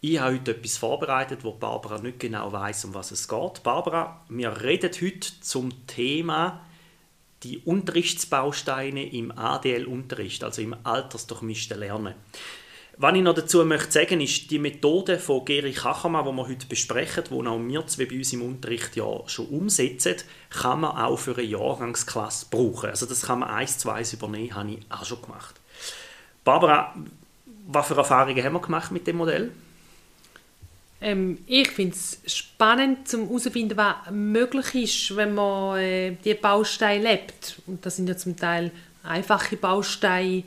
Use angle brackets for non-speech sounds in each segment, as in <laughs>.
Ich habe heute etwas vorbereitet, wo Barbara nicht genau weiß, um was es geht. Barbara, wir reden heute zum Thema die Unterrichtsbausteine im ADL-Unterricht, also im altersdurchmischten Lernen. Was ich noch dazu möchte sagen, ist die Methode von Geri Kachermann, die wir heute besprechen, die auch wir zwei bei uns im Unterricht ja schon umsetzen, kann man auch für eine Jahrgangsklasse brauchen. Also das kann man eins zu eins übernehmen, habe ich auch schon gemacht. Barbara, was für Erfahrungen haben wir gemacht mit dem Modell? Ähm, ich finde es spannend, um herauszufinden, was möglich ist, wenn man äh, die Bausteine lebt. Und das sind ja zum Teil einfache Bausteine.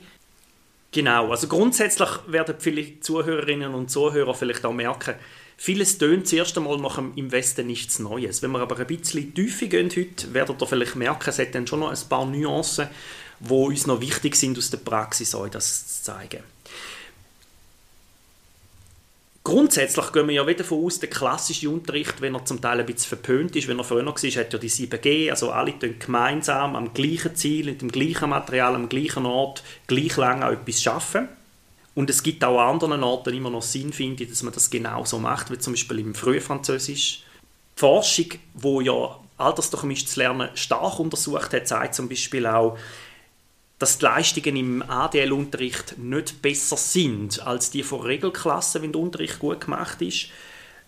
Genau, also grundsätzlich werden viele Zuhörerinnen und Zuhörer vielleicht auch merken, vieles tönt zuerst einmal nach dem im Westen nichts Neues. Wenn wir aber ein bisschen tiefer gehen heute, werdet ihr vielleicht merken, es hat dann schon noch ein paar Nuancen, die uns noch wichtig sind aus der Praxis, euch das zu zeigen. Grundsätzlich gehen wir ja wieder davon aus, der klassische Unterricht, wenn er zum Teil ein bisschen verpönt ist, wenn er früher war, hat ja die 7G, also alle tun gemeinsam am gleichen Ziel, mit dem gleichen Material, am gleichen Ort, gleich lange etwas schaffen. Und es gibt auch an anderen Orten immer noch Sinn, finde ich, dass man das genau so macht, wie zum Beispiel im Frühfranzösisch. Die Forschung, wo ja altersdurchmischtes Lernen stark untersucht hat, zeigt zum Beispiel auch, dass die Leistungen im ADL-Unterricht nicht besser sind als die von Regelklassen, wenn der Unterricht gut gemacht ist,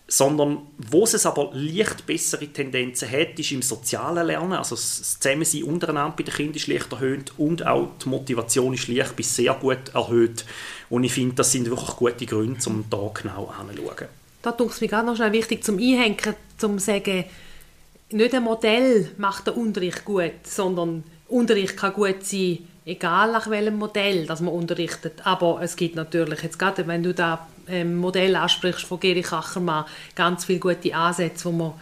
sondern wo es aber leicht bessere Tendenzen hat, ist im sozialen Lernen, also das Zusammensein untereinander bei den Kindern ist leicht erhöht und auch die Motivation ist leicht bis sehr gut erhöht und ich finde, das sind wirklich gute Gründe, um da genau anzuschauen. Da tut es mir gerade noch schnell wichtig zum Einhängen, zu sagen, nicht ein Modell macht den Unterricht gut, sondern Unterricht kann gut sein, egal nach welchem Modell das man unterrichtet. Aber es gibt natürlich, jetzt gerade wenn du das ähm, Modell ansprichst von Geri Kachermann, ganz viele gute Ansätze, wo man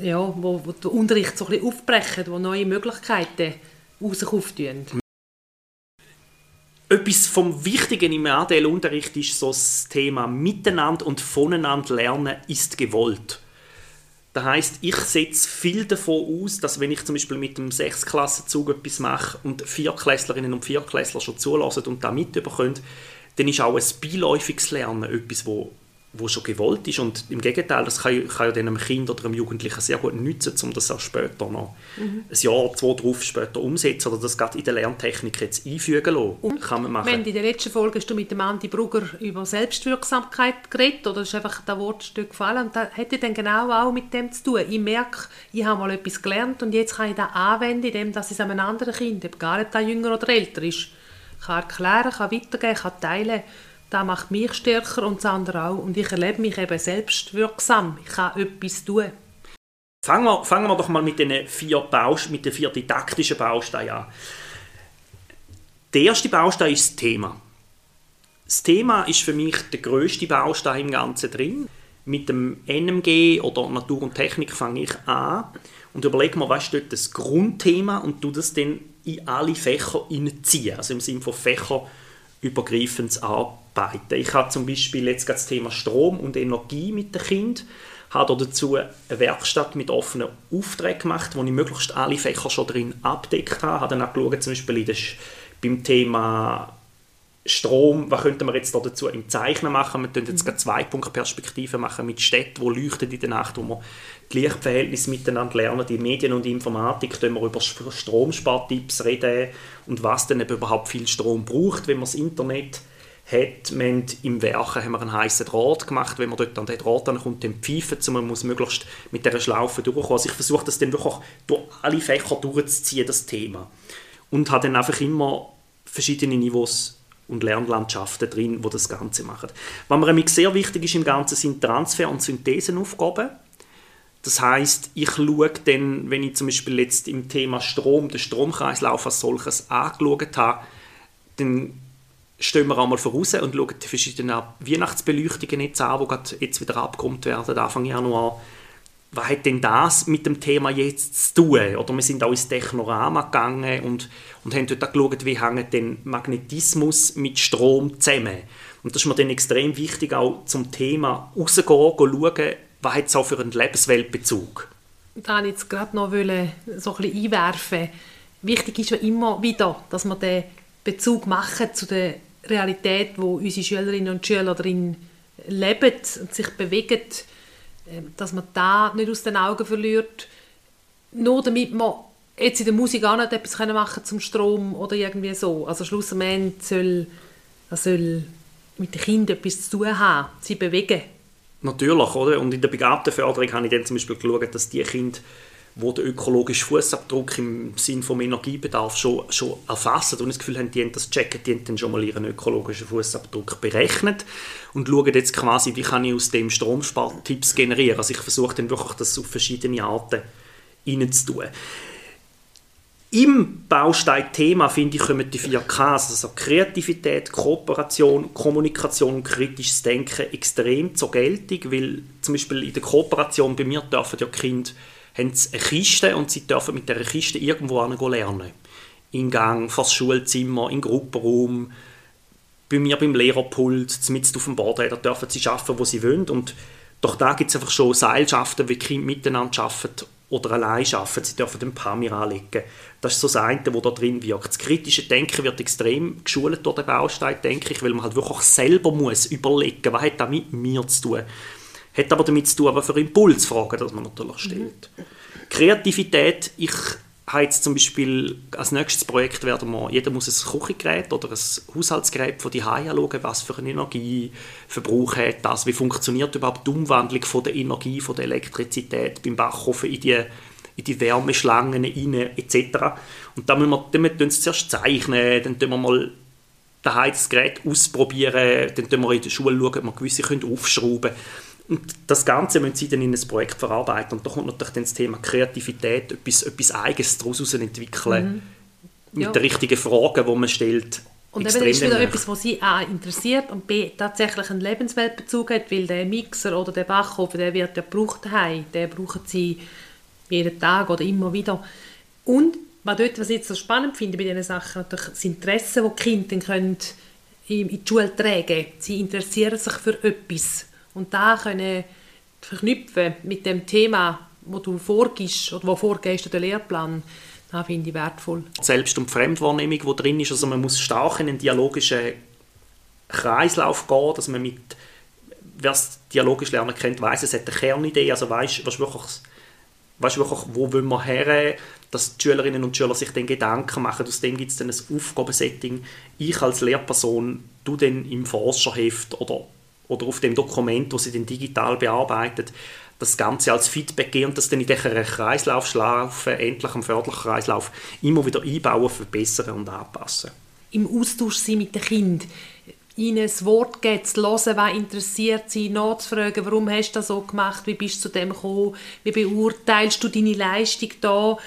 ja, wo, wo den Unterricht so ein bisschen aufbrechen, wo neue Möglichkeiten auftun. Etwas vom Wichtigen im ADL-Unterricht ist so das Thema Miteinander und voneinander lernen ist gewollt. Das heißt, ich setze viel davon aus, dass wenn ich zum Beispiel mit einem Sechsklassenzug etwas mache und Vierklässlerinnen und Vierklässler schon zulassen und da mitbekommen, dann ist auch ein beiläufiges Lernen etwas, wo wo schon gewollt ist. Und im Gegenteil, das kann, kann ja einem Kind oder einem Jugendlichen sehr gut nützen, um das auch später noch mhm. ein Jahr, zwei drauf später umsetzen oder das gerade in der Lerntechnik jetzt einfügen lassen. Und kann man machen. Wenn in der letzten Folge hast du mit dem Andi Brugger über Selbstwirksamkeit geredet oder ist einfach das Wortstück gefallen und das hätte dann genau auch mit dem zu tun. Ich merke, ich habe mal etwas gelernt und jetzt kann ich das anwenden, indem dass ich es einem anderen Kind, egal ob das jünger oder älter ist, kann erklären, kann weitergeben, kann teilen das macht mich stärker und das andere auch. Und ich erlebe mich eben selbstwirksam. Ich kann etwas tun. Fangen wir, fangen wir doch mal mit den vier, Baust mit den vier didaktischen Bausteinen an. Der erste Baustein ist das Thema. Das Thema ist für mich der größte Baustein im Ganzen drin. Mit dem NMG oder Natur und Technik fange ich an und überlege mir, was ist dort das Grundthema und tu das dann in alle Fächer hineinziehen. Also im Sinne von fächerübergreifendes Arbeiten arbeiten. Ich habe zum Beispiel jetzt das Thema Strom und Energie mit den Kindern habe dazu eine Werkstatt mit offenen Aufträgen gemacht, wo ich möglichst alle Fächer schon drin abdeckt habe. Ich habe dann auch geschaut, zum Beispiel beim Thema Strom, was könnte man jetzt dazu im Zeichnen machen? Wir können jetzt mhm. zwei Punktperspektiven machen mit Städten, die leuchten in der Nacht, wo wir die Lichtverhältnisse miteinander lernen. Die Medien und die Informatik können wir über Stromspartipps reden und was denn überhaupt viel Strom braucht, wenn man das Internet hat man im Werken haben wir einen heißen Draht gemacht. Wenn man dort an den Draht kommt, dann pfeifen man muss möglichst mit dieser Schlaufe durchkommen. Also ich versuche das dann wirklich durch alle Fächer durchzuziehen, das Thema. Und habe dann einfach immer verschiedene Niveaus und Lernlandschaften drin, wo das Ganze machen. Was mir sehr wichtig ist im Ganzen, sind Transfer- und Synthesenaufgaben. Das heißt, ich schaue dann, wenn ich zum Beispiel jetzt im Thema Strom, den Stromkreislauf als solches angeschaut habe, dann stehen wir einmal voraus und schauen die verschiedenen Weihnachtsbeleuchtungen jetzt an, die jetzt wieder abgekommen werden, Anfang Januar. Was hat denn das mit dem Thema jetzt zu tun? Oder wir sind auch ins Technorama gegangen und, und haben dort geschaut, wie hängt denn Magnetismus mit Strom zusammen. Und das ist mir dann extrem wichtig, auch zum Thema rauszugehen, schauen, was hat es auch für einen Lebensweltbezug. Da wollte ich jetzt gerade noch so ein bisschen einwerfen. Wichtig ist ja immer wieder, dass wir den Bezug machen zu der Realität, wo unsere Schülerinnen und Schüler drin leben und sich bewegen dass man da nicht aus den Augen verliert, nur damit man jetzt in der Musik auch nicht etwas machen zum Strom oder irgendwie so. Also schlussendlich soll, das soll mit den Kindern etwas zu tun haben, sie bewegen. Natürlich, oder? Und in der Begabtenförderung habe ich dann zum Beispiel geschaut, dass die Kinder wo der ökologische Fußabdruck im Sinn vom Energiebedarf schon, schon erfassen und das Gefühl haben, die haben das checken, die haben dann schon mal ihren ökologischen Fußabdruck berechnet und schauen jetzt quasi, wie kann ich aus dem Stromspartipps generieren. Also ich versuche dann wirklich das auf verschiedene Arten reinzutun. Im Baustein-Thema, finde ich, kommen die vier Ks, also Kreativität, Kooperation, Kommunikation und kritisches Denken extrem zur Geltung, weil zum Beispiel in der Kooperation bei mir dürfen ja Kinder haben sie eine Kiste und sie dürfen mit dieser Kiste irgendwo lernen. In Gang, vor das Schulzimmer, im Gruppenraum, bei mir beim Lehrerpult, mit auf dem Boden, da dürfen sie arbeiten, wo sie wollen. Und doch da gibt es einfach schon Seilschaften, wie Kinder miteinander arbeiten oder allein arbeiten. Sie dürfen den Pamir anlegen. Das ist so das eine, was da drin wirkt. Das kritische Denken wird extrem geschult durch den Baustein, denke ich, weil man halt wirklich selber muss überlegen, was hat das mit mir zu tun. Hat aber damit zu tun, was für Impulsfragen dass man natürlich stellt. Mhm. Kreativität, ich habe jetzt zum Beispiel als nächstes Projekt werden wir, jeder muss ein Küchengerät oder ein Haushaltsgerät von die anschauen, was für einen Energieverbrauch hat das, wie funktioniert überhaupt die Umwandlung von der Energie, von der Elektrizität beim Backofen in die, in die Wärmeschlangen rein, etc. Und dann müssen wir, dann müssen wir zuerst zeichnen, dann tun wir mal daheim das Gerät ausprobieren, dann tun wir in der Schule schauen, ob wir gewisse können aufschrauben können und das Ganze müssen sie dann in ein Projekt verarbeiten. Und da kommt natürlich dann das Thema Kreativität, etwas, etwas Eigenes daraus entwickeln, mhm. mit ja. den richtigen Fragen, die man stellt. Und eben, das ist wieder etwas, was sie A interessiert und B tatsächlich einen Lebensweltbezug hat, weil der Mixer oder der Backofen, der wird ja gebraucht daheim, den brauchen sie jeden Tag oder immer wieder. Und was, dort, was ich jetzt so spannend finde bei diesen Sachen, natürlich das Interesse, das die Kinder können in die Schule tragen können. Sie interessieren sich für etwas und da können verknüpfen mit dem Thema, wo du vorgibst oder wo vorgehst der Lehrplan, das finde ich wertvoll. Selbst- und Fremdwahrnehmung, die drin ist, also man muss stark in einen dialogischen Kreislauf gehen, dass man mit, wer das dialogisch lernen kennt, weiß, es hat eine Kernidee, also weiß, was wirklich, weißt wirklich, wo wollen wir her, dass die Schülerinnen und Schüler sich dann Gedanken machen. Aus dem gibt es dann ein Aufgabensetting. Ich als Lehrperson, du dann im Forscherheft oder oder auf dem Dokument, das sie dann digital bearbeitet, das Ganze als Feedback geben und das dann in dieser Kreislaufschlaufe, endlich am Förderkreislauf, immer wieder einbauen, verbessern und anpassen. Im Austausch sein mit den Kindern, ihnen ein Wort geben, zu hören, was interessiert sie, nachzufragen, warum hast du das so gemacht, wie bist du zu dem gekommen, wie beurteilst du deine Leistung da,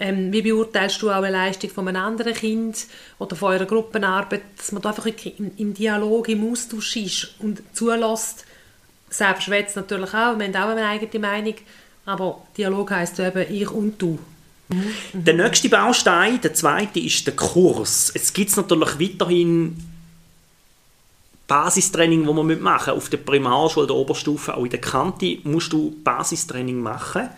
ähm, wie beurteilst du auch eine Leistung von einem anderen Kind oder von eurer Gruppenarbeit, dass man da einfach im, im Dialog, im Austausch ist und zulässt. Selbst schwätzt natürlich auch, wir haben auch eine eigene Meinung, aber Dialog heisst eben ich und du. Mhm. Der nächste Baustein, der zweite, ist der Kurs. Es gibt natürlich weiterhin Basistraining, das man machen muss. Auf der Primarschule, der Oberstufe, auch in der Kante, musst du Basistraining machen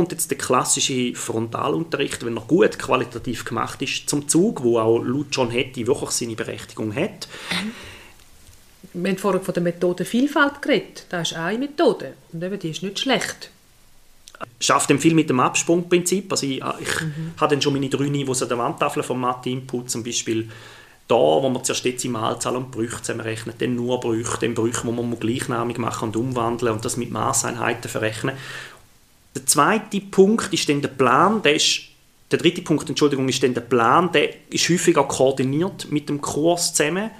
kommt jetzt der klassische Frontalunterricht, wenn er gut qualitativ gemacht ist, zum Zug, wo auch laut John Hattie wirklich seine Berechtigung hat. Wir haben vorhin von der Methode Vielfalt geredet. Das ist eine Methode und eben, die ist nicht schlecht. Schafft viel mit dem Absprungprinzip. Also ich, ich mhm. habe dann schon meine drei Niveaus an der Wandtafel vom Mathe-Input, zum Beispiel da, wo man zuerst Dezimalzahl und Brüche zusammenrechnet, dann nur Brüche, dann Brüche, wo man gleichnamig machen und umwandeln und das mit Maßeinheiten verrechnen. Der zweite Punkt ist dann der Plan, der ist der dritte Punkt, Entschuldigung, ist dann der Plan, der ist häufig auch koordiniert mit dem Kurs zusammen.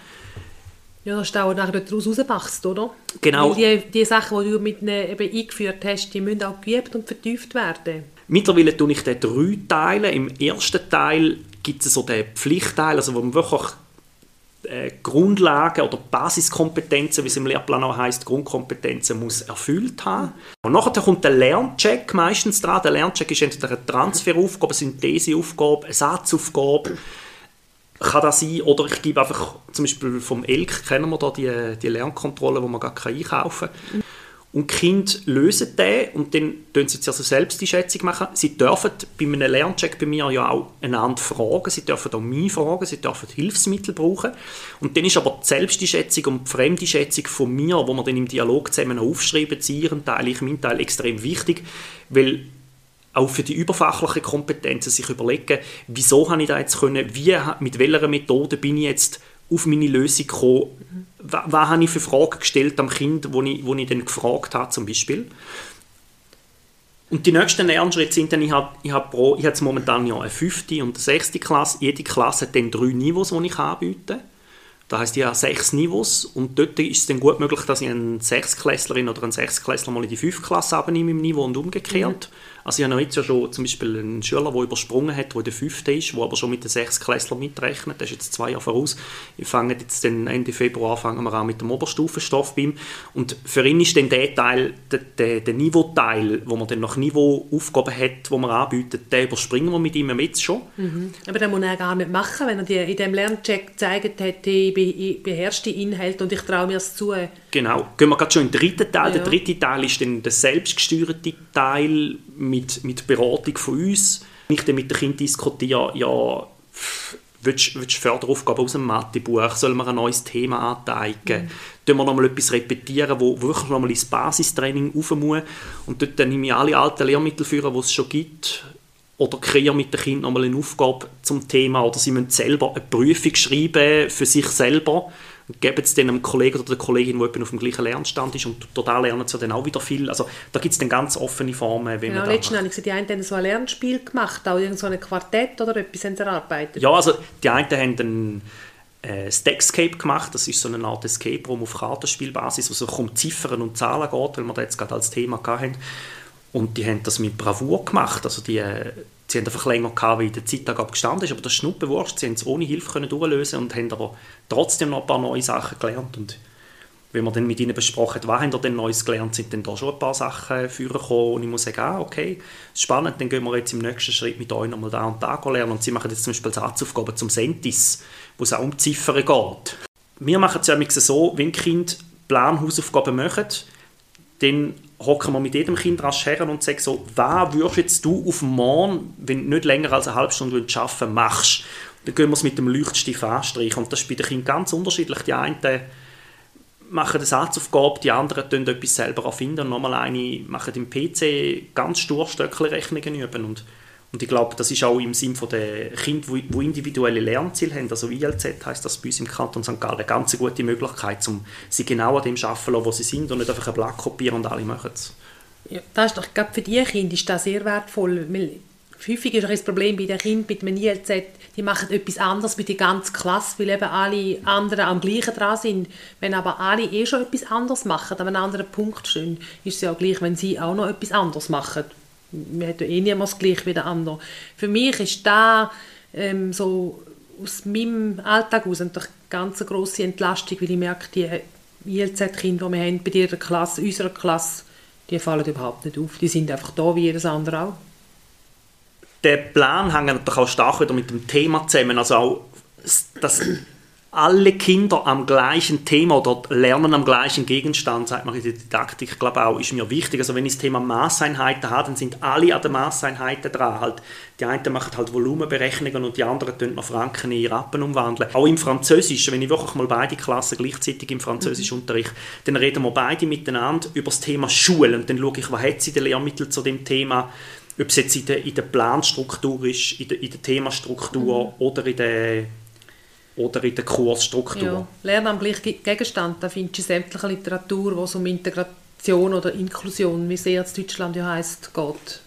Ja, das ist auch nachher daraus rauswachst, oder? Genau. Weil die, die Sachen, die du mit eben eingeführt hast, die müssen auch geübt und vertieft werden. Mittlerweile tue ich den drei Teile. Im ersten Teil gibt es so den Pflichtteil, also wo man wirklich äh, Grundlagen oder Basiskompetenzen, wie es im Lehrplan auch heißt, Grundkompetenzen muss erfüllt haben. Und nachher kommt der Lerncheck meistens dran. Der Lerncheck ist entweder eine Transferaufgabe, eine Syntheseaufgabe, eine Satzaufgabe. Kann das sein, oder ich gebe einfach, zum Beispiel vom ELK kennen wir da die, die Lernkontrolle, die man gar einkaufen kann. Und die Kinder lösen den und dann machen sie also selbst die Schätzung machen. Sie dürfen bei einem Lerncheck bei mir ja auch einander fragen, sie dürfen auch mich fragen, sie dürfen Hilfsmittel brauchen. Und dann ist aber die selbst die Schätzung und die fremde Schätzung von mir, wo wir dann im Dialog zusammen aufschreiben, sie ihren Teil, ich meinen Teil, extrem wichtig, weil auch für die überfachlichen Kompetenzen sich überlegen, wieso habe ich da jetzt können, wie, mit welcher Methode bin ich jetzt auf meine Lösung gekommen, was, habe ich für Fragen gestellt am Kind, wo ich, wo ich dann gefragt habe zum Beispiel. Und die nächsten Lernschritte sind dann, ich habe, ich habe, pro, ich habe jetzt momentan ja eine fünfte und eine sechste Klasse. Jede Klasse hat dann drei Niveaus, die ich anbiete. Das heisst, ich habe sechs Niveaus und dort ist es dann gut möglich, dass ich einen Sechsklässlerin oder einen Sechsklässler mal in die fünfte Klasse abnehme im Niveau und umgekehrt. Mhm. Also ich habe jetzt ja schon zum Beispiel einen Schüler, der übersprungen hat, der der fünften ist, der aber schon mit den Sechsklässler mitrechnet. Der ist jetzt zwei Jahre voraus. Ich fange jetzt dann Ende Februar fangen wir an mit dem Oberstufenstoff bei ihm. Und für ihn ist dann der Teil, der, der, der Niveauteil, wo man dann noch Niveauaufgaben hat, wo man anbietet, den überspringen wir mit ihm jetzt schon. Mhm. Aber den muss er gar nicht machen, wenn er dir in dem Lerncheck gezeigt hat, ich beherrsche die Inhalte und ich traue mir es zu. Genau. Gehen wir gerade schon in den dritten Teil. Ja. Der dritte Teil ist dann der selbstgesteuerte Teil mit, mit Beratung von uns. Ich dann mit dem Kind diskutiere, ja, willst, du Förderaufgaben aus dem Mathebuch? Sollen wir ein neues Thema anteigen? Mhm. Tun wir nochmal etwas repetieren, wo wirklich nochmal ins Basistraining rauf muss? Und dort nehme ich alle alten Lehrmittel führen, die es schon gibt, oder kreiere mit den Kindern nochmal eine Aufgabe zum Thema oder sie müssen selber eine Prüfung schreiben für sich selber geben es dann einem Kollegen oder der Kollegin, der auf dem gleichen Lernstand ist und total lernen sie dann auch wieder viel. Also da gibt es dann ganz offene Formen, wie genau, man letztens habe ich gesehen, die einen haben so ein Lernspiel gemacht, auch irgend so ein Quartett oder etwas haben sie erarbeitet. Ja, also die einen haben dann äh, Stackscape gemacht, das ist so eine Art Escape Room auf Kartenspielbasis, wo es um Ziffern und Zahlen geht, weil wir das jetzt gerade als Thema hatten. Und die haben das mit Bravour gemacht, also die äh, Sie haben einfach länger gehabt, wie der Zeittag abgestanden ist, aber das ist Schnuppenwurst. Sie haben es ohne Hilfe können durchlösen und haben aber trotzdem noch ein paar neue Sachen gelernt. Und wenn wir dann mit ihnen besprochen was haben sie denn Neues gelernt, sind dann da schon ein paar Sachen vorgekommen und ich muss sagen, ah, okay, spannend, dann gehen wir jetzt im nächsten Schritt mit euch nochmal da und da lernen und sie machen jetzt zum Beispiel Satzaufgaben zum Sentis, wo es auch um Ziffern geht. Wir machen es ja so, wenn Kind Planhausaufgaben machen, dann hocken wir mit jedem Kind rasch her und sagen so, was würdest du auf morgen, wenn du nicht länger als eine halbe Stunde arbeiten machst? Dann gehen wir es mit dem Leuchtstift anstreichen. Und das ist bei den Kindern ganz unterschiedlich. Die einen machen eine Satzaufgabe, die anderen tun etwas selber erfinden und nochmal eine machen im PC ganz stur Stöckchenrechnungen üben. Und und ich glaube, das ist auch im Sinn der Kinder, die individuelle Lernziele haben, also ILZ heißt das bei uns im Kanton St. Gallen, eine ganz gute Möglichkeit, um sie genau an dem zu arbeiten, wo sie sind und nicht einfach ein Blatt kopieren und alle machen es. Ja, das ist doch, glaube für die Kinder ist das sehr wertvoll, weil häufig ist das Problem bei den Kindern mit dem ILZ, die machen etwas anderes mit der ganzen Klasse, weil eben alle anderen am gleichen dran sind. Wenn aber alle eh schon etwas anderes machen, an einem anderen Punkt stehen, ist es ja auch gleich, wenn sie auch noch etwas anderes machen man hat ja eh niemals gleich wie der andere. Für mich ist da ähm, so aus meinem Alltag aus eine ganz grosse Entlastung, weil ich merke, die ILZ-Kinder, die wir haben bei dieser Klasse, unserer Klasse, die fallen überhaupt nicht auf. Die sind einfach da wie jedes andere auch. Der Plan hängt natürlich auch stark wieder mit dem Thema zusammen. Also auch das alle Kinder am gleichen Thema oder lernen am gleichen Gegenstand, sagt man in der Didaktik, ich glaube auch, ist mir wichtig. Also wenn ich das Thema Maßeinheiten habe, dann sind alle an den Maßeinheiten dran. Halt, die einen machen halt Volumenberechnungen und die anderen tun noch Franken in Rappen umwandeln. Auch im Französisch, wenn ich wirklich mal beide Klassen gleichzeitig im Französisch unterrichte, dann reden wir beide miteinander über das Thema Schule und dann schaue ich, was hat sie der Lehrmittel zu dem Thema ob es jetzt in der, in der Planstruktur ist, in der, in der Themastruktur mhm. oder in der oder in der Kursstruktur. Ja, Lernen am gleichen Gegenstand, da findest du sämtliche Literatur, es um Integration oder Inklusion, wie sehr es Deutschland ja heisst, geht.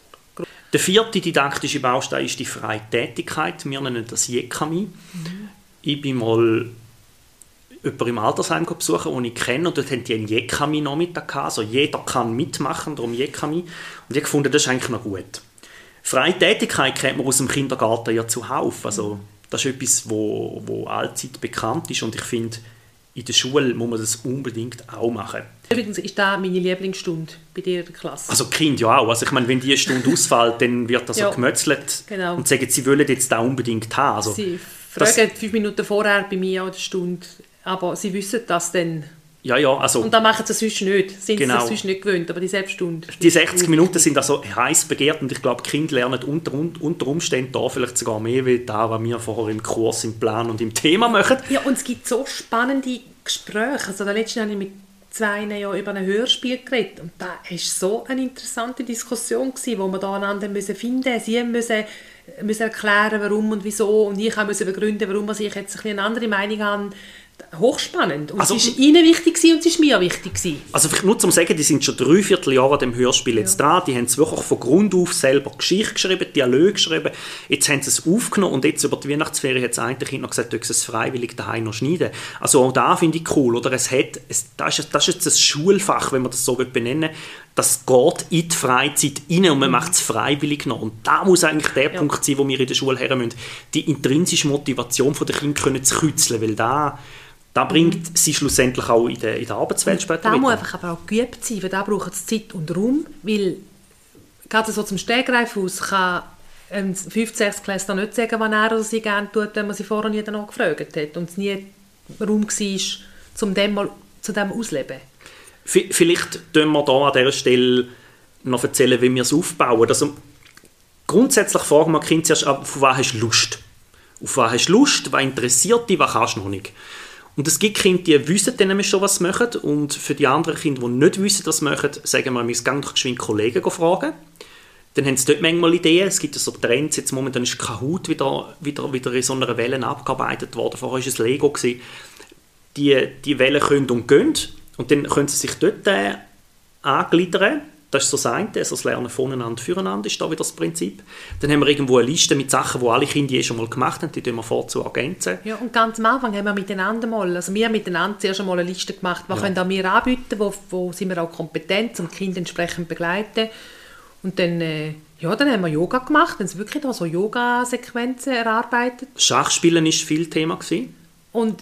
Der vierte didaktische Baustein ist die freie Tätigkeit. Wir nennen das Jekami. Mhm. Ich bin mal jemanden im Altersheim besuchen, den ich kenne, und dort haben die einen Jekami Nachmittag Also jeder kann mitmachen, darum Jekami. Und ich fand, das ist eigentlich noch gut. Freie Tätigkeit kennt man aus dem Kindergarten ja zuhauf. Also Das ist etwas, wo, wo allzeit bekannt ist und ich finde, in der Schule muss man das unbedingt auch machen. Übrigens ist das meine Lieblingsstunde bei dir in der Klasse. Also Kind ja auch. Also ich meine, wenn die Stunde <laughs> ausfällt, dann wird das Ja. so gemötzelt Genau. und sagen, sie wollen jetzt da unbedingt haben. Also, sie fragen fünf Minuten vorher bei mir an der Stunde, aber sie wissen das dann. Ja, ja, also Und dann machen sie es sonst nicht. Sind Genau. sie es sonst nicht gewöhnt, aber die Selbststunde. die 60 Minuten sind also heiß begehrt und ich glaube, die Kinder lernen unter, unter Umständen da vielleicht sogar mehr, wie da, was wir vorher im Kurs, im Plan und im Thema machen. Ja, und es gibt so spannende Gespräche. Also letzten habe ich mit zwei Jahren über ein Hörspiel geredet und da war so eine interessante Diskussion gewesen, wo wir da einander müssen finden. Sie müssen müssen erklären, warum und wieso und ich musste begründen, warum ich jetzt ein bisschen eine andere Meinung habe. Hochspannend. Und Also- es war ihnen wichtig gewesen und es ist mir wichtig gewesen. Also vielleicht nur zum sagen, die sind schon drei Vierteljahre an dem Hörspiel jetzt dran. Die haben es wirklich von Grund auf selber Geschichte geschrieben, Dialoge geschrieben. Jetzt haben sie es aufgenommen und jetzt über die Weihnachtsferien hat das eine Kind noch gesagt, dass es freiwillig daheim noch schneiden. Also auch da finde ich cool, oder? Es hat, es, das, ist, das ist jetzt ein Schulfach, wenn man das so benennen will. Das geht in die Freizeit rein und man macht es freiwillig noch. Und da muss eigentlich der Ja. Punkt sein, wo wir in der Schule her müssen. Die intrinsische Motivation der Kinder können zu kützeln, weil da da bringt sie schlussendlich auch in der, in der Arbeitswelt später Da muss einfach aber auch geübt sein, weil da braucht es Zeit und Raum, weil gerade so zum Stegreif aus kann ein 15 Klässler nicht sagen, was er oder sie gerne tut, wenn man sie vorher nie danach gefragt hat und es nie Raum war, zum dem mal zu dem ausleben. V- Vielleicht tun wir da an dieser Stelle noch erzählen, wie wir es aufbauen. Also, grundsätzlich fragen wir Kind zuerst, auf was hast du Lust? Auf was hast du Lust? Was interessiert dich? Was kannst du noch nicht? Und es gibt Kinder, die wissen dann schon, was sie machen. Und für die anderen Kinder, die nicht wissen, was sie machen, sagen wir, wir gehen doch geschwind Kollegen fragen. Dann haben sie dort manchmal Ideen. Es gibt so Trends. Jetzt momentan ist Kahoot wieder, wieder, wieder in so einer Welle abgearbeitet worden. Vorher war es Lego. Gewesen. Die, die Wellen können und gehen. Und dann können sie sich dort äh, angliedern. Das ist so das eine, also das Lernen voneinander, füreinander ist da wieder das Prinzip. Dann haben wir irgendwo eine Liste mit Sachen, die alle Kinder je schon mal gemacht haben, die tun wir vorzu ergänzen. Ja, und ganz am Anfang haben wir miteinander mal, also wir haben miteinander zuerst einmal eine Liste gemacht, was können auch wir anbieten, wo, wo sind wir auch kompetent, um Kinder entsprechend begleiten. Und dann, äh, ja, dann haben wir Yoga gemacht, dann sind wirklich da so Yoga-Sequenzen erarbeitet. Schachspielen ist viel Thema gewesen. Und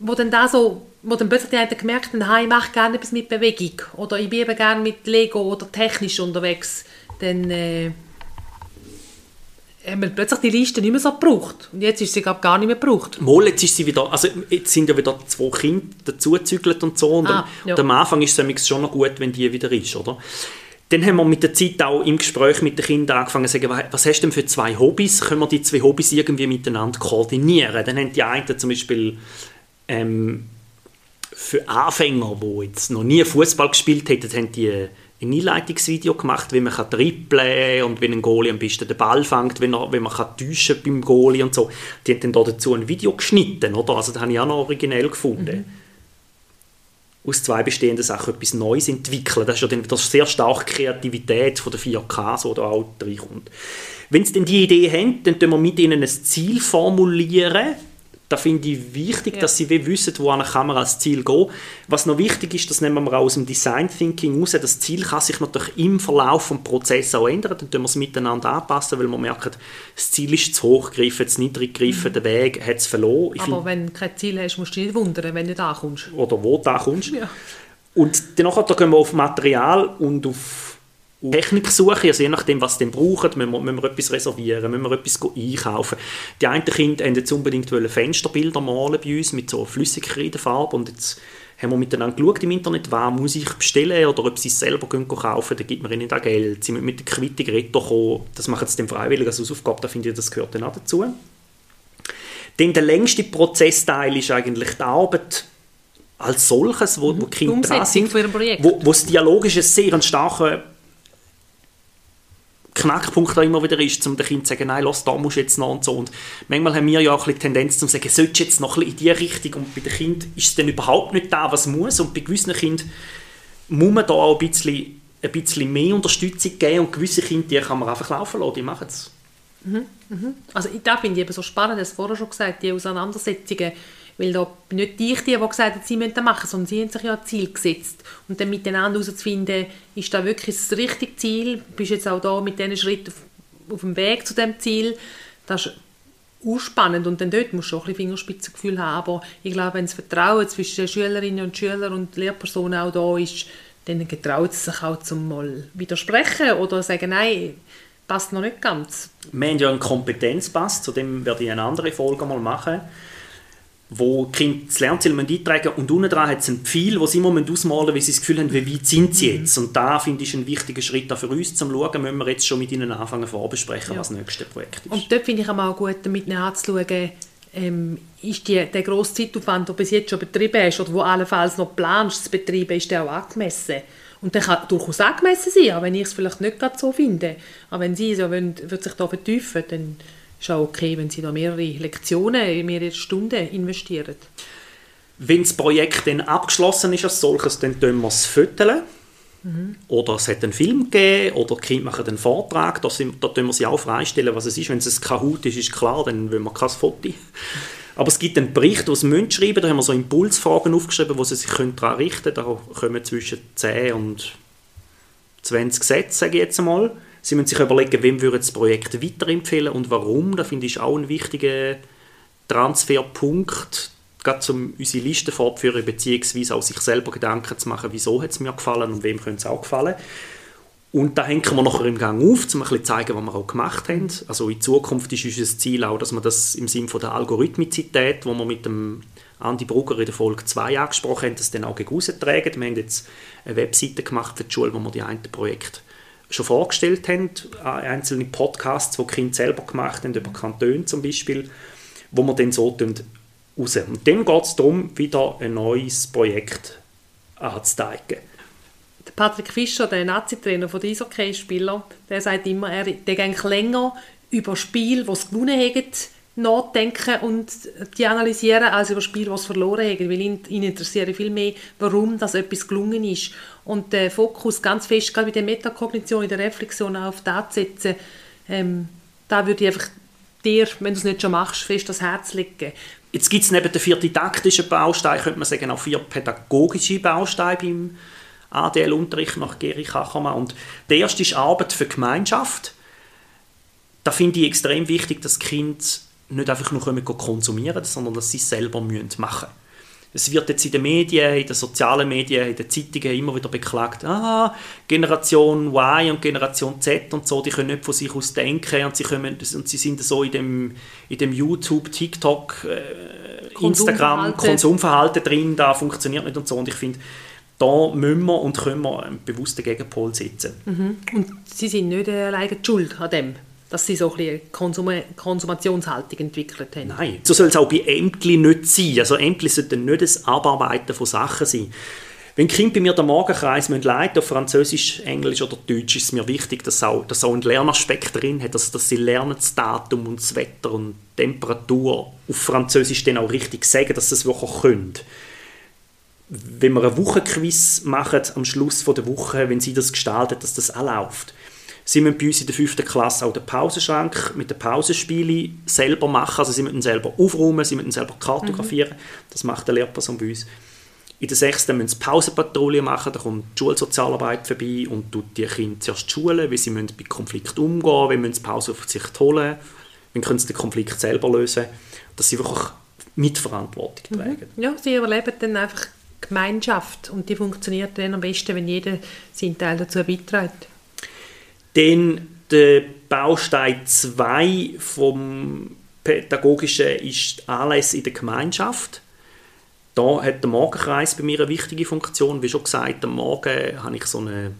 wo dann da so, wo dann plötzlich die einen gemerkt haben, «Ha, ich mache gerne etwas mit Bewegung oder ich bin eben gerne mit Lego oder technisch unterwegs, dann äh, haben wir plötzlich die Liste nicht mehr so gebraucht. Und jetzt ist sie glaub, gar nicht mehr gebraucht. Mal, jetzt ist sie wieder, also jetzt sind ja wieder zwei Kinder dazugezügelt und so. Und, Ah, am, ja. und am Anfang ist es schon noch gut, wenn die wieder ist, oder? Dann haben wir mit der Zeit auch im Gespräch mit den Kindern angefangen zu sagen, was hast du denn für zwei Hobbys? Können wir die zwei Hobbys irgendwie miteinander koordinieren? Dann haben die einen zum Beispiel ähm, für Anfänger, die jetzt noch nie Fußball gespielt hätten, haben die ein Einleitungsvideo gemacht, wie man kann und wie ein Goalie am besten den Ball fängt, wenn, er, wenn man kann täuschen beim Goalie und so. Die haben dann da dazu ein Video geschnitten, oder? Also das habe ich auch noch originell gefunden. Aus zwei bestehenden Sachen etwas Neues entwickeln. Das ist ja dann wieder sehr stark Kreativität von der 4K, so da auch reinkommt. Wenn sie dann die Idee haben, dann tun wir mit ihnen ein Ziel formulieren. Da finde ich wichtig, Ja. dass sie wie wissen, wo eine Kamera als Ziel geht. Was noch wichtig ist, das nehmen wir auch aus dem Design Thinking raus, das Ziel kann sich natürlich im Verlauf des Prozesses auch ändern, dann tun wir es miteinander anpassen, weil wir merken, das Ziel ist zu hoch gegriffen, zu niedrig gegriffen, der Weg hat es verloren. Ich Aber wenn du kein Ziel hast, musst du dich nicht wundern, wenn du nicht ankommst. oder wo du da kommst. Ja. Und danach da gehen wir auf Material und auf auf Techniksuche, also je nachdem, was sie brauchen, müssen wir, müssen wir etwas reservieren, müssen wir etwas einkaufen. Die einen Kinder wollten jetzt unbedingt Fensterbilder malen bei uns mit so Flüssigkreidefarbe und jetzt haben wir miteinander geschaut im Internet, was muss ich bestellen oder ob sie es selber gehen kaufen, dann gibt man ihnen da Geld. Sie müssen mit der Quittung retten kommen, das machen sie dann freiwillig als Hausaufgabe, da finde ich, das gehört dann auch dazu. Dann der längste Prozessteil ist eigentlich die Arbeit als solches, wo, wo die Kinder dran sind, wo, wo das dialogisch ein sehr ein starker Knackpunkt da immer wieder ist, um den Kindern zu sagen, nein, lass, da musst du jetzt noch und so. Und manchmal haben wir ja auch ein die Tendenz zu sagen, sollst du jetzt noch ein in diese Richtung? Und bei den Kindern ist es dann überhaupt nicht da, was muss. Und bei gewissen Kindern muss man da auch ein bisschen, ein bisschen mehr Unterstützung geben. Und gewisse Kinder, die kann man einfach laufen lassen, die machen es. Also ich- da finde ich eben so spannend, das vorher schon gesagt, die Auseinandersetzungen, weil da nicht ich die, die gesagt haben, sie müssen das machen, sondern sie haben sich ja ein Ziel gesetzt. Und dann miteinander herauszufinden, ist da wirklich das richtige Ziel, bist jetzt auch da mit diesen Schritten auf, auf dem Weg zu dem Ziel, das ist ausspannend und dann dort musst du auch ein bisschen Fingerspitzengefühl haben, aber ich glaube, wenn das Vertrauen zwischen Schülerinnen und Schülern und Lehrpersonen auch da ist, dann getraut sie sich auch zum mal widersprechen oder sagen, nein, passt noch nicht ganz. Wir haben ja einen Kompetenzpass, zu dem werde ich eine andere Folge mal machen wo die Kinder das Lernziel eintragen und unten dran hat es ein Pfeil, wo sie immer ausmalen müssen, wie sie das Gefühl haben, wie weit sind sie jetzt. Mhm. Und da finde ich ein wichtiger Schritt auch für uns, zum schauen, müssen wir jetzt schon mit ihnen anfangen vorbesprechen, ja. was das nächste Projekt ist. Und dort finde ich auch gut, damit anzuschauen, ähm, ist die, der grosse Zeitaufwand, den du bis jetzt schon betrieben hast oder wo allenfalls noch planst zu betreiben, ist der auch angemessen? Und der kann durchaus angemessen sein, auch wenn ich es vielleicht nicht gerade so finde. Aber wenn sie so wollen, wird sich da vertiefen, dann ist auch okay, wenn Sie da mehrere Lektionen, mehrere Stunden investieren. Wenn das Projekt dann abgeschlossen ist als solches, dann tun wir es föteln. Mhm. Oder es hat einen Film gegeben, oder die Kinder machen einen Vortrag, da, sind, da tun wir sie auch freistellen, was es ist. Wenn es ein Kahoot ist, ist klar, dann wollen wir kein Foto. <laughs> Aber es gibt einen Bericht, den sie schreiben müssen. Da haben wir so Impulsfragen aufgeschrieben, wo sie sich daran richten können. Da kommen zwischen 10 und 20 Sätze, sage ich jetzt einmal. Sie müssen sich überlegen, wem würde das Projekt weiterempfehlen und warum. Da finde ich auch ein wichtiger Transferpunkt, gerade um unsere Liste fortzuführen, beziehungsweise auch sich selber Gedanken zu machen, wieso hat es mir gefallen und wem könnte es auch gefallen. Und da hängen wir nachher im Gang auf, um ein zu zeigen, was wir auch gemacht haben. Also in Zukunft ist unser Ziel auch, dass wir das im Sinne der Algorithmizität, wo wir mit dem Andi Brugger in der Folge 2 angesprochen haben, das dann auch gegen Wir haben jetzt eine Webseite gemacht für die Schule, wo wir die einen Projekte schon vorgestellt haben, einzelne Podcasts, die die Kinder selber gemacht haben, über Kantone zum Beispiel, wo wir dann so raus. Und dann geht es darum, wieder ein neues Projekt anzuzeigen. Der Patrick Fischer, der Nazi-Trainer von den Eishockey-Spielern, der sagt immer, er denkt länger über Spiel, das sie gewonnen haben, nachdenken und die analysieren, als über Spiel, was verloren haben, weil ihn, ihn interessiert viel mehr, warum das etwas gelungen ist. Und der Fokus ganz fest, gerade mit der Metakognition, in der Reflexion auf das setzen, ähm, da würde ich einfach dir, wenn du es nicht schon machst, fest das Herz legen. Jetzt gibt es neben den vier didaktischen Bausteinen, könnte man sagen, auch vier pädagogische Bausteine beim ADL-Unterricht nach Geri Kachermann. Und der erste ist Arbeit für Gemeinschaft. Da finde ich extrem wichtig, dass Kinder nicht einfach nur konsumieren sondern dass sie es selber machen müssen. Es wird jetzt in den Medien, in den sozialen Medien, in den Zeitungen immer wieder beklagt, ah, Generation Y und Generation Z und so, die können nicht von sich aus denken und sie, können, und sie sind so in dem, in dem YouTube, TikTok, äh, Instagram, Konsumverhalten drin, da funktioniert nicht und so. Und ich finde, da müssen wir und können wir einen bewussten Gegenpol setzen. Mhm. Und Sie sind nicht alleine schuld an dem? Dass sie so ein Konsum Konsumationshaltung entwickelt haben. Nein, so soll es auch bei Ämtli nicht sein. Also Ämtli sollten nicht das Abarbeiten von Sachen sein. Wenn Kinder bei mir den Morgenkreis leiten auf Französisch, Englisch oder Deutsch, ist es mir wichtig, dass auch, dass auch ein Lernaspekt drin hat, dass, dass sie lernen das Datum und das Wetter und die Temperatur auf Französisch dann auch richtig sagen, dass sie es wirklich können. Wenn wir ein Wochenquiz machen am Schluss der Woche, wenn sie das gestaltet, dass das auch läuft Sie müssen bei uns in der fünften Klasse auch den Pausenschrank mit den Pausenspielen selber machen. Also sie müssen selber aufräumen, sie müssen selber kartografieren. Mhm. Das macht eine Lehrperson bei uns. In der sechsten müssen sie Pausenpatrouille machen, da kommt die Schulsozialarbeit vorbei und tut die Kinder zuerst schulen, wie sie müssen mit Konflikten umgehen wie müssen sie Pause auf sich holen, wie können sie den Konflikt selber lösen, dass sie wirklich Mitverantwortung mhm. tragen. Mhm. Ja, sie überleben dann einfach Gemeinschaft und die funktioniert dann am besten, wenn jeder seinen Teil dazu beiträgt. Dann der Baustein 2 vom Pädagogischen ist Anlässe in der Gemeinschaft. Da hat der Morgenkreis bei mir eine wichtige Funktion. Wie schon gesagt, am Morgen habe ich so eine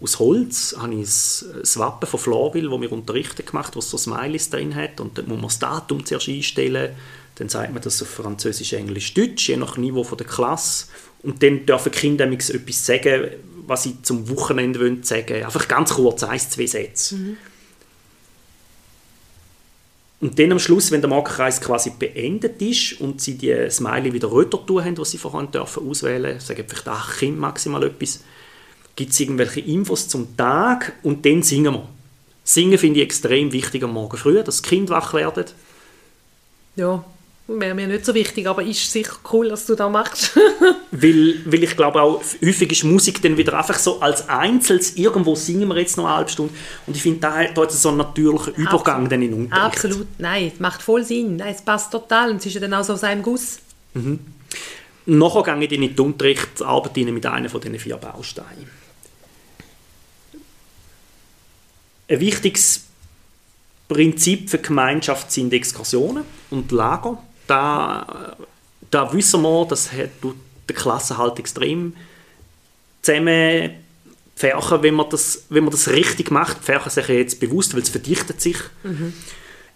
aus Holz habe ich ein Wappen von Florville, das wir unterrichtet gemacht, was so Smileys drin hat und dann muss man das Datum zuerst einstellen, dann sagt man das auf Französisch, Englisch, Deutsch, je nach Niveau der Klasse und dann dürfen die Kinder etwas sagen, was sie zum Wochenende wollen sagen Einfach ganz kurz, ein, zwei Sätze. Mhm. Und dann am Schluss, wenn der Markenkreis quasi beendet ist und sie die Smiley wieder röter tun haben, was sie vorhin dürfen auswählen, sagen vielleicht Kinder maximal etwas, gibt es irgendwelche Infos zum Tag und dann singen wir. Singen finde ich extrem wichtig am Morgen früh, dass die Kinder wach werden. Ja, wäre mir nicht so wichtig, aber ist sicher cool, dass du das machst. <laughs> weil, weil ich glaube auch, häufig ist Musik dann wieder einfach so als Einzelnes, irgendwo singen wir jetzt noch eine halbe Stunde und ich finde, da hat jetzt so einen natürlichen Übergang Absolut. dann in Unterricht. Absolut, nein, es macht voll Sinn, nein, es passt total und es ist ja dann auch so aus einem Guss. Nachher gehe ich in die Unterrichtsarbeit mit einer von diesen vier Bausteinen. Ein wichtiges Prinzip für Gemeinschaft sind Exkursionen und Lager. Da, da wissen wir, das hat die Klasse halt extrem zusammen Fächer, wenn man das, wenn man das richtig macht, Fächer sich jetzt bewusst, weil es verdichtet sich.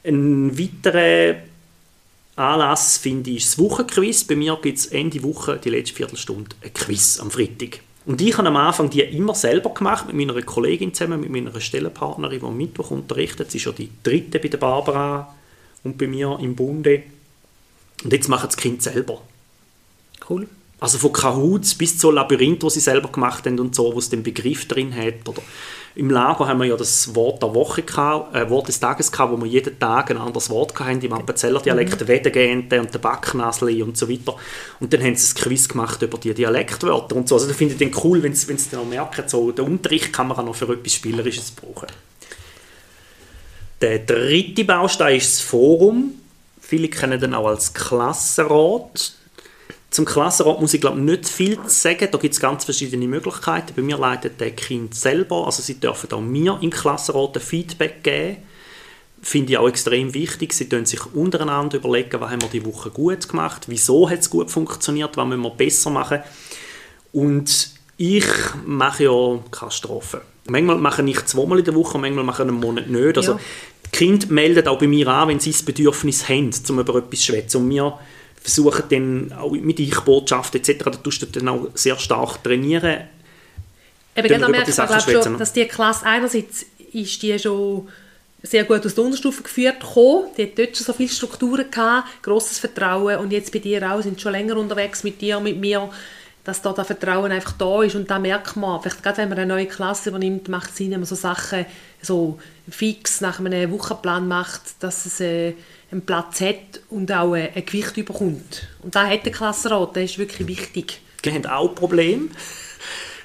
Ein weiterer Anlass finde ich das Wochenquiz. Bei mir gibt es Ende Woche, die letzte Viertelstunde, ein Quiz am Freitag. Und ich habe am Anfang die immer selber gemacht, mit meiner Kollegin zusammen, mit meiner Stellenpartnerin, die am Mittwoch unterrichtet. Sie ist ja die dritte bei der Barbara und bei mir im Bunde. Und jetzt machen das Kind selber. Cool. Also von Kahoots bis zu Labyrinth, wo sie selber gemacht haben und so, wo es den Begriff drin hat. Oder Im Lager haben wir ja das Wort der Woche gehabt, äh, Wort des Tages gehabt, wo wir jeden Tag ein anderes Wort hatten. Im Appenzeller Dialekt, mhm. Wedengente und der Backnasli und so weiter. Und dann haben sie ein Quiz gemacht über die Dialektwörter und so. Also das finde ich dann cool, wenn sie dann auch merken, so, den Unterricht kann man auch noch für etwas Spielerisches brauchen. Der dritte Baustein ist das Forum. Viele kennen den auch als Klassenrat zum Klassenrat muss ich glaube nicht viel sagen. Da gibt es ganz verschiedene Möglichkeiten. Bei mir leitet der Kind selber, also sie dürfen auch mir im Klassenrat ein Feedback geben. Finde ich auch extrem wichtig. Sie können sich untereinander überlegen, was haben wir die Woche gut gemacht, wieso hat es gut funktioniert, was müssen wir besser machen. Und ich mache ja Strafe. Manchmal mache ich zweimal in der Woche, manchmal mache ich einen Monat nicht. Also, ja. Die Kinder melden auch bei mir an, wenn sie das Bedürfnis haben, um über etwas zu schwätzen. Und wir versuchen dann auch mit Ich-Botschaft etc., da tust du dann auch sehr stark trainieren. Eben, genau, merkst du, glaube schon, dass die Klasse einerseits ist die schon sehr gut aus der Unterstufe geführt gekommen. Die hat dort schon so viele Strukturen gehabt, grosses Vertrauen und jetzt bei dir auch, sind schon länger unterwegs mit dir, mit mir, dass da das Vertrauen einfach da ist und da merkt man, vielleicht gerade wenn man eine neue Klasse übernimmt, macht es Sinn, wenn man so Sachen so fix nach einem Wochenplan macht, dass es äh, einen Platz hat und auch ein, ein Gewicht bekommt. Und da hat der Klassenrat, das ist wirklich wichtig. Wir haben auch Probleme.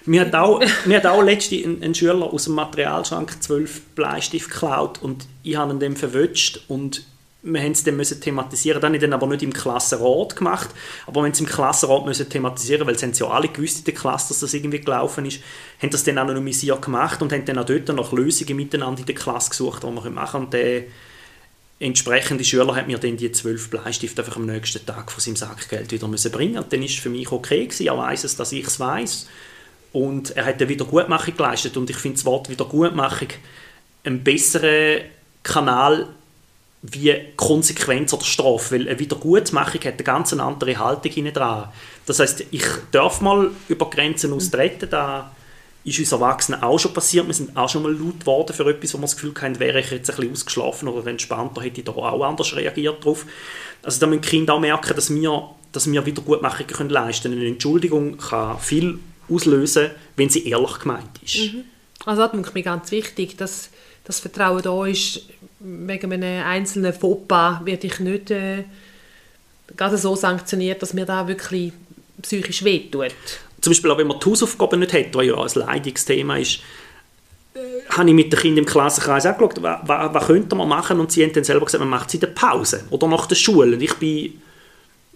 Mir hat auch, mir hat auch letztens ein, ein, Schüler aus dem Materialschrank zwölf Bleistift geklaut und ich habe ihn dann verwünscht und wir haben es dann müssen thematisieren. Das habe ich dann aber nicht im Klassenrat gemacht, aber wenn sie im Klassenrat müssen thematisieren, weil sie haben ja alle gewusst in der Klasse, dass das irgendwie gelaufen ist, haben das dann anonymisiert gemacht und haben dann auch dort noch Lösungen miteinander in der Klasse gesucht, die wir machen können. Und der entsprechende Schüler hat mir dann die zwölf Bleistifte einfach am nächsten Tag von seinem Sackgeld wieder müssen bringen und dann ist es für mich okay gewesen. Er weiß es, dass ich es weiß und er hat eine Wiedergutmachung geleistet und ich finde das Wort Wiedergutmachung ein besserer Kanal wie Konsequenz oder Strafe, weil eine Wiedergutmachung hat eine ganz andere Haltung dran. Das heißt, ich darf mal über Grenzen austreten, da ist uns Erwachsenen auch schon passiert. Wir sind auch schon mal laut geworden für etwas, wo wir das Gefühl haben, wäre ich jetzt ein bisschen ausgeschlafen oder entspannter, hätte ich da auch anders reagiert drauf. Also da müssen die Kinder auch merken, dass wir, dass wir Wiedergutmachungen können leisten können. Eine Entschuldigung kann viel auslösen, wenn sie ehrlich gemeint ist. Mhm. Also das ist mir ganz wichtig, dass das Vertrauen da ist. Wegen einem einzelnen Fauxpas werde ich nicht äh, gerade so sanktioniert, dass mir da wirklich psychisch wehtut zum Beispiel auch wenn man die Hausaufgaben nicht hat, was ja ein Leidungsthema ist, äh, habe ich mit den Kindern im Klassenkreis auch geschaut, was, was, was könnte man machen und sie haben dann selber gesagt, man macht sie in der Pause oder nach der Schule und ich bin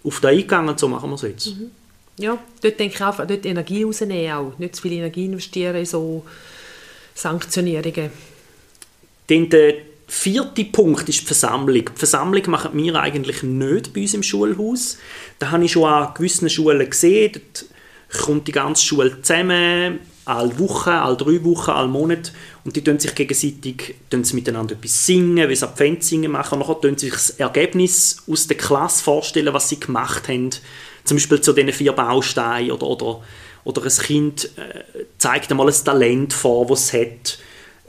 auf den eingegangen und so machen wir es jetzt. Mhm. Ja, dort denke ich auch, dort Energie rausnehmen auch, nicht zu viel Energie investieren in so Sanktionierungen. Dann der vierte Punkt ist die Versammlung. Die Versammlung machen wir eigentlich nicht bei uns im Schulhaus. Da habe ich schon an gewissen Schulen gesehen, dort kommt die ganze Schule zusammen, alle Wochen, alle drei Wochen, alle Monate und die tun sich gegenseitig tun sie miteinander etwas singen, wie sie Adventssingen machen und dann tun sie sich das Ergebnis aus der Klasse vorstellen, was sie gemacht haben, zum Beispiel zu diesen vier Bausteinen oder, oder, oder ein Kind äh, zeigt einmal ein Talent vor, das es hat.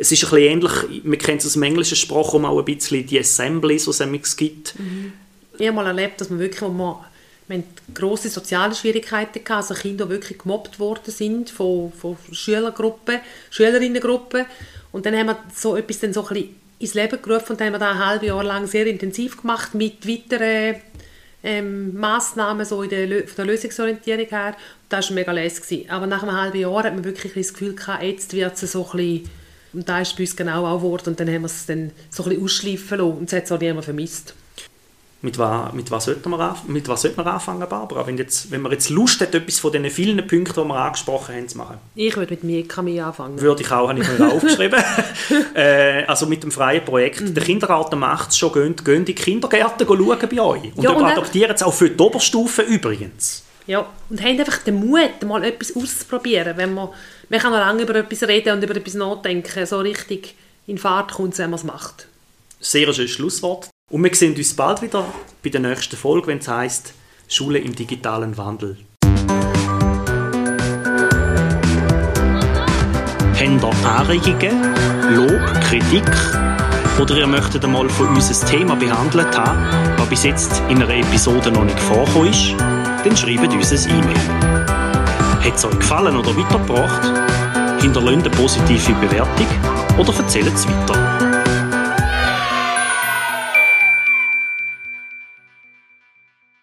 Es ist ein bisschen ähnlich, man kennt es aus dem englischen Sprachraum auch ein bisschen, die Assemblies, die es gibt. Mhm. Ich habe mal erlebt, dass man wirklich, man wir hatten grosse soziale Schwierigkeiten, gehabt, also Kinder wirklich gemobbt worden sind von, von Schülergruppen, Schülerinnengruppen. Und dann haben wir so etwas dann so ein bisschen ins Leben gerufen und dann haben wir das ein halbes Jahr lang sehr intensiv gemacht mit weiteren ähm, Massnahmen so in der, von der Lösungsorientierung her. Das war mega lässig. Aber nach einem halben Jahr hat man wirklich das Gefühl gehabt, jetzt wird es so ein bisschen, und da ist bei uns genau auch geworden, und dann haben wir es dann so ein bisschen ausschleifen lassen und es hat es auch niemand vermisst. Mit was, mit, was sollte man, mit was sollte man anfangen, Barbara? Wenn, jetzt, wenn man jetzt Lust hat, etwas von den vielen Punkten, die wir angesprochen haben, zu machen. Ich würde mit Mikami anfangen. Würde ich auch, habe ich mir aufgeschrieben. <laughs> äh, also mit dem freien Projekt. Mhm. Der Kindergarten macht es schon, geht, geht in die Kindergärten schauen bei euch. Und ja, und adoptieren es auch für die Oberstufe übrigens. Ja, und haben einfach den Mut, mal etwas auszuprobieren. Wenn man, man kann noch lange über etwas reden und über etwas nachdenken. So richtig in Fahrt kommt wenn man es macht. Sehr schönes Schlusswort. Und wir sehen uns bald wieder bei der nächsten Folge, wenn es heisst Schule im digitalen Wandel. Habt ihr Anregungen, Lob, Kritik oder ihr möchtet einmal von uns ein Thema behandelt haben, das bis jetzt in einer Episode noch nicht vorgekommen ist, dann schreibt uns ein E-Mail. Hat es euch gefallen oder weitergebracht? Hinterlasst eine positive Bewertung oder erzählt es weiter.